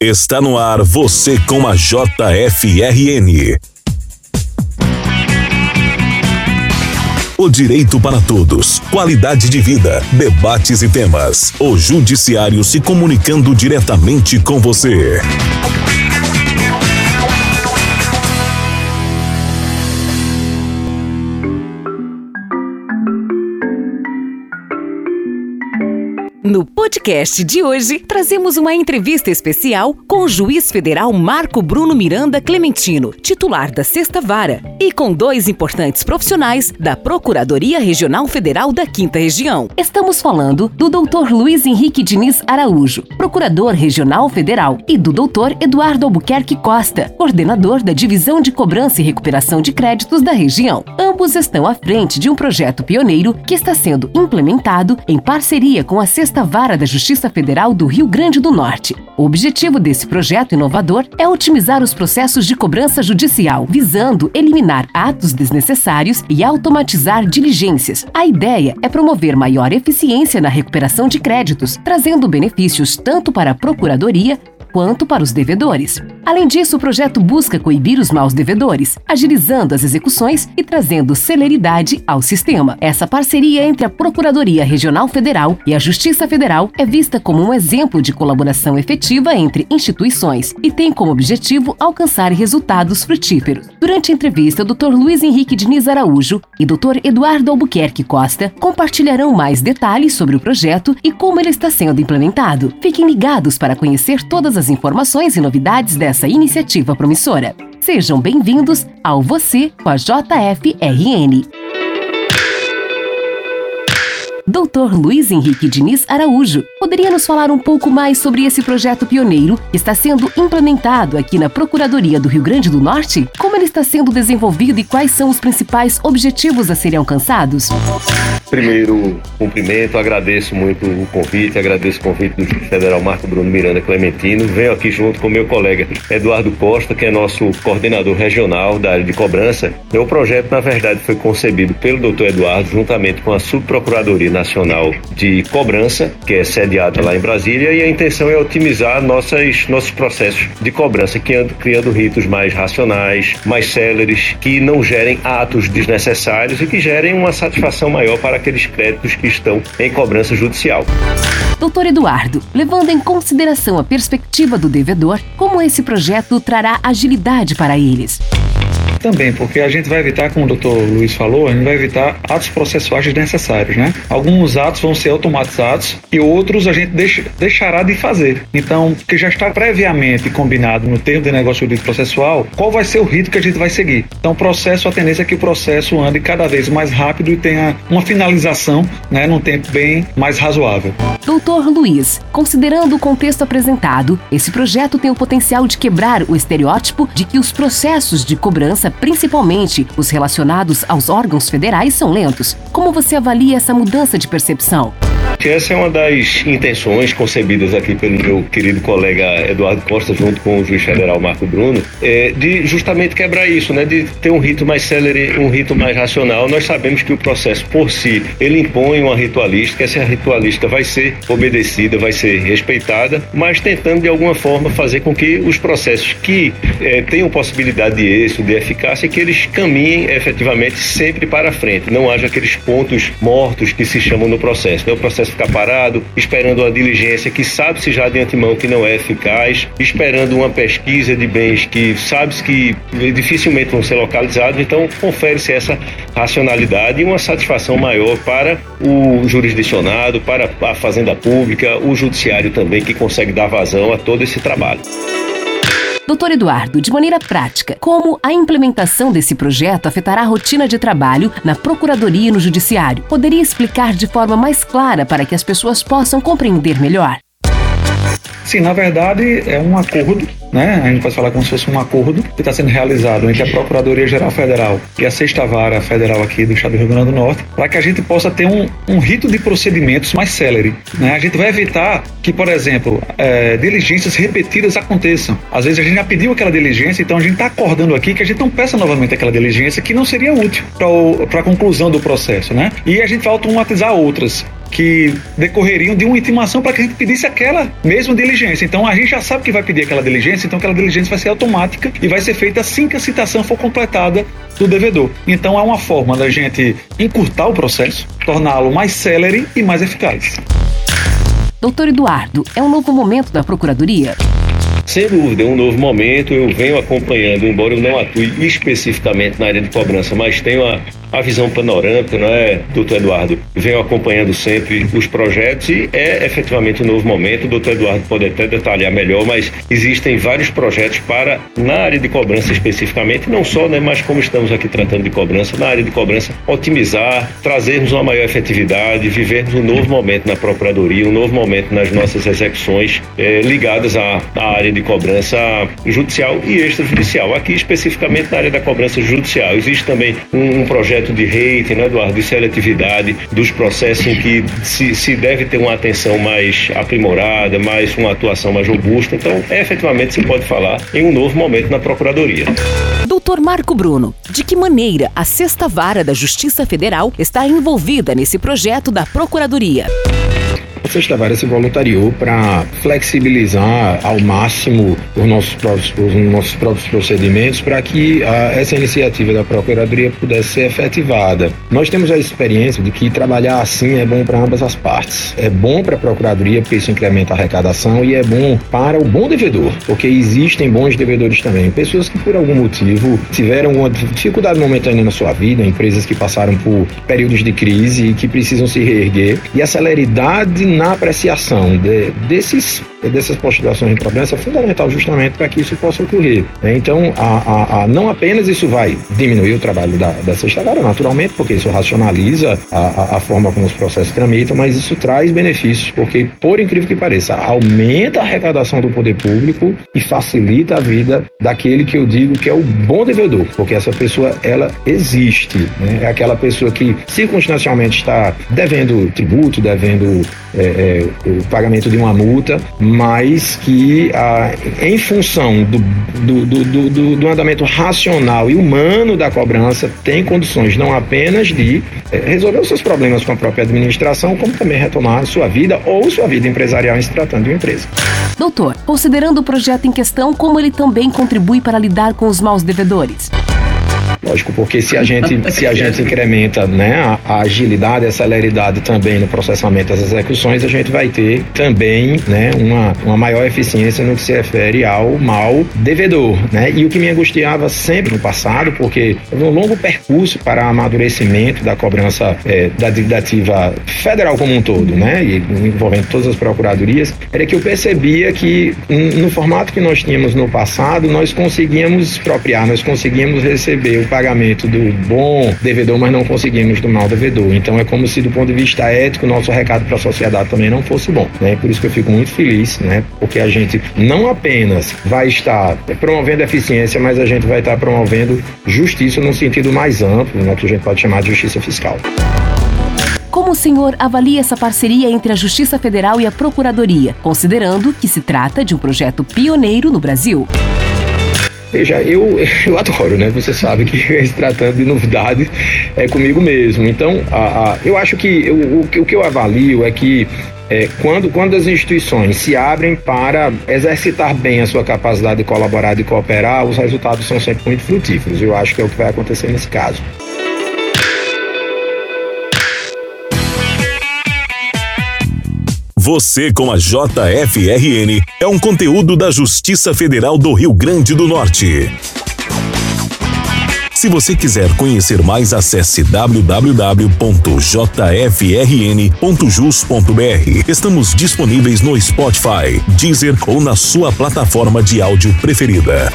Está no ar você com a JFRN. O direito para todos, qualidade de vida, debates e temas. O Judiciário se comunicando diretamente com você. No podcast de hoje, trazemos uma entrevista especial com o juiz federal Marco Bruno Miranda Clementino, titular da Sexta Vara, e com dois importantes profissionais da Procuradoria Regional Federal da Quinta Região. Estamos falando do Dr. Luiz Henrique Diniz Araújo, Procurador Regional Federal, e do Dr. Eduardo Albuquerque Costa, coordenador da Divisão de Cobrança e Recuperação de Créditos da região. Ambos estão à frente de um projeto pioneiro que está sendo implementado em parceria com a Sexta Vara da Justiça Federal do Rio Grande do Norte. O objetivo desse projeto inovador é otimizar os processos de cobrança judicial, visando eliminar atos desnecessários e automatizar diligências. A ideia é promover maior eficiência na recuperação de créditos, trazendo benefícios tanto para a Procuradoria quanto para os devedores. Além disso, o projeto busca coibir os maus devedores, agilizando as execuções e trazendo celeridade ao sistema. Essa parceria entre a Procuradoria Regional Federal e a Justiça Federal é vista como um exemplo de colaboração efetiva entre instituições e tem como objetivo alcançar resultados frutíferos. Durante a entrevista, o Dr. Luiz Henrique Diniz Araújo e Dr. Eduardo Albuquerque Costa compartilharão mais detalhes sobre o projeto e como ele está sendo implementado. Fiquem ligados para conhecer todas as informações e novidades dessa iniciativa promissora. Sejam bem-vindos ao Você com a JFRN. Dr. Luiz Henrique Diniz Araújo, poderia nos falar um pouco mais sobre esse projeto pioneiro que está sendo implementado aqui na Procuradoria do Rio Grande do Norte? Ele está sendo desenvolvido e quais são os principais objetivos a serem alcançados? Primeiro, cumprimento, agradeço muito o convite, agradeço o convite do juiz federal Marco Bruno Miranda Clementino. Venho aqui junto com meu colega Eduardo Costa, que é nosso coordenador regional da área de cobrança. O projeto, na verdade, foi concebido pelo doutor Eduardo, juntamente com a Subprocuradoria Nacional de Cobrança, que é sediada lá em Brasília, e a intenção é otimizar nossas, nossos processos de cobrança, criando ritos mais racionais, mais céleres, que não gerem atos desnecessários e que gerem uma satisfação maior para aqueles créditos que estão em cobrança judicial. Doutor Eduardo, levando em consideração a perspectiva do devedor, como esse projeto trará agilidade para eles? Também, porque a gente vai evitar, como o doutor Luiz falou, a gente vai evitar atos processuais desnecessários, né? Alguns atos vão ser automatizados e outros a gente deixa, deixará de fazer. Então, que já está previamente combinado no termo de negócio jurídico processual, qual vai ser o rito que a gente vai seguir. Então, o processo, a tendência é que o processo ande cada vez mais rápido e tenha uma finalização, né, num tempo bem mais razoável. Doutor Luiz, considerando o contexto apresentado, esse projeto tem o potencial de quebrar o estereótipo de que os processos de cobrança principalmente os relacionados aos órgãos federais, são lentos. Como você avalia essa mudança de percepção? Essa é uma das intenções concebidas aqui pelo meu querido colega Eduardo Costa, junto com o juiz federal Marco Bruno, é de justamente quebrar isso, né? De ter um rito mais célere, um rito mais racional. Nós sabemos que o processo por si, ele impõe uma ritualística, essa ritualística vai ser obedecida, vai ser respeitada, mas tentando de alguma forma fazer com que os processos que é, tenham possibilidade de êxito, de eficácia, que eles caminhem efetivamente sempre para frente. Não haja aqueles pontos mortos que se chamam no processo. Né? O processo ficar parado, esperando uma diligência que sabe-se já de antemão que não é eficaz, esperando uma pesquisa de bens que sabe-se que dificilmente vão ser localizados. Então, confere-se essa racionalidade e uma satisfação maior para o jurisdicionado, para a Fazenda Pública, o Judiciário também, que consegue dar vazão a todo esse trabalho. Doutor Eduardo, de maneira prática, como a implementação desse projeto afetará a rotina de trabalho na Procuradoria e no Judiciário? Poderia explicar de forma mais clara para que as pessoas possam compreender melhor? Sim, na verdade é um acordo né? A gente pode falar como se fosse um acordo que está sendo realizado entre a Procuradoria Geral Federal e a Sexta Vara Federal aqui do Estado do Rio Grande do Norte, para que a gente possa ter um, um rito de procedimentos mais célere. Né? A gente vai evitar que, por exemplo, é, diligências repetidas aconteçam. Às vezes a gente já pediu aquela diligência, então a gente está acordando aqui que a gente não peça novamente aquela diligência que não seria útil para a conclusão do processo, né? E a gente vai automatizar outras. Que decorreriam de uma intimação para que a gente pedisse aquela mesma diligência. Então a gente já sabe que vai pedir aquela diligência, então aquela diligência vai ser automática e vai ser feita assim que a citação for completada do devedor. Então é uma forma da gente encurtar o processo, torná-lo mais célere e mais eficaz. Doutor Eduardo, é um novo momento da Procuradoria? Sem dúvida, é um novo momento. Eu venho acompanhando, embora eu não atue especificamente na área de cobrança, mas tenho a, a visão panorâmica, não é, doutor Eduardo? Venho acompanhando sempre os projetos e é efetivamente um novo momento. O doutor Eduardo pode até detalhar melhor, mas existem vários projetos para, na área de cobrança especificamente, não só, né, mas como estamos aqui tratando de cobrança, na área de cobrança, otimizar, trazermos uma maior efetividade, vivermos um novo momento na Procuradoria, um novo momento nas nossas execuções eh, ligadas à, à área de cobrança judicial e extrajudicial. Aqui, especificamente na área da cobrança judicial, existe também um, um projeto de rating, né, Eduardo, de seletividade dos processos em que se, se deve ter uma atenção mais aprimorada, mais uma atuação mais robusta. Então, efetivamente, se pode falar em um novo momento na Procuradoria. Doutor Marco Bruno, de que maneira a Sexta Vara da Justiça Federal está envolvida nesse projeto da Procuradoria? A Sexta Vara se voluntariou para flexibilizar ao máximo os nossos próprios, os nossos próprios procedimentos para que a, essa iniciativa da Procuradoria pudesse ser efetivada. Nós temos a experiência de que trabalhar assim é bom para ambas as partes. É bom para a Procuradoria porque isso incrementa a arrecadação e é bom para o bom devedor, porque existem bons devedores também. Pessoas que por algum motivo tiveram uma dificuldade momentânea na sua vida, empresas que passaram por períodos de crise e que precisam se reerguer. E a celeridade na apreciação de, desses, dessas postulações de cobrança é fundamental justamente para que isso possa ocorrer. Né? Então, a, a, a, não apenas isso vai diminuir o trabalho da, da sexta vara, naturalmente, porque isso racionaliza a, a, forma como os processos tramitam, mas isso traz benefícios, porque, por incrível que pareça, aumenta a arrecadação do poder público e facilita a vida daquele que eu digo que é o bom devedor, porque essa pessoa, ela existe. Né? É aquela pessoa que circunstancialmente está devendo tributo, devendo é, é, o pagamento de uma multa, mas que ah, em função do, do, do, do, do andamento racional e humano da cobrança tem condições não apenas de é, resolver os seus problemas com a própria administração, como também retomar sua vida ou sua vida empresarial em se tratando de uma empresa. Doutor, considerando o projeto em questão, como ele também contribui para lidar com os maus devedores? Lógico, porque se a gente, se a gente incrementa né, a, agilidade e a celeridade também no processamento das execuções, a gente vai ter também né, uma, uma maior eficiência no que se refere ao mal devedor. Né? E o que me angustiava sempre no passado, porque houve um longo percurso para amadurecimento da cobrança é, da dívida ativa federal como um todo, né? E envolvendo todas as procuradorias, era que eu percebia que no formato que nós tínhamos no passado, nós conseguíamos expropriar, nós conseguíamos receber o pagamento do bom devedor, mas não conseguimos do mal devedor. Então é como se do ponto de vista ético, nosso recado para a sociedade também não fosse bom. Né? Por isso que eu fico muito feliz, né? Porque a gente não apenas vai estar promovendo eficiência, mas a gente vai estar promovendo justiça no sentido mais amplo, né? que a gente pode chamar de justiça fiscal. Como o senhor avalia essa parceria entre a Justiça Federal e a Procuradoria, considerando que se trata de um projeto pioneiro no Brasil? Veja, eu, eu adoro, né? Você sabe que se tratando de novidades é comigo mesmo. Então, a, a, eu acho que eu, o, o que eu avalio é que é, quando, quando as instituições se abrem para exercitar bem a sua capacidade de colaborar e cooperar, os resultados são sempre muito frutíferos. Eu acho que é o que vai acontecer nesse caso. Você com a JFRN é um conteúdo da Justiça Federal do Rio Grande do Norte. Se você quiser conhecer mais, acesse www.jfrn.jus.br. Estamos disponíveis no Spotify, Deezer ou na sua plataforma de áudio preferida.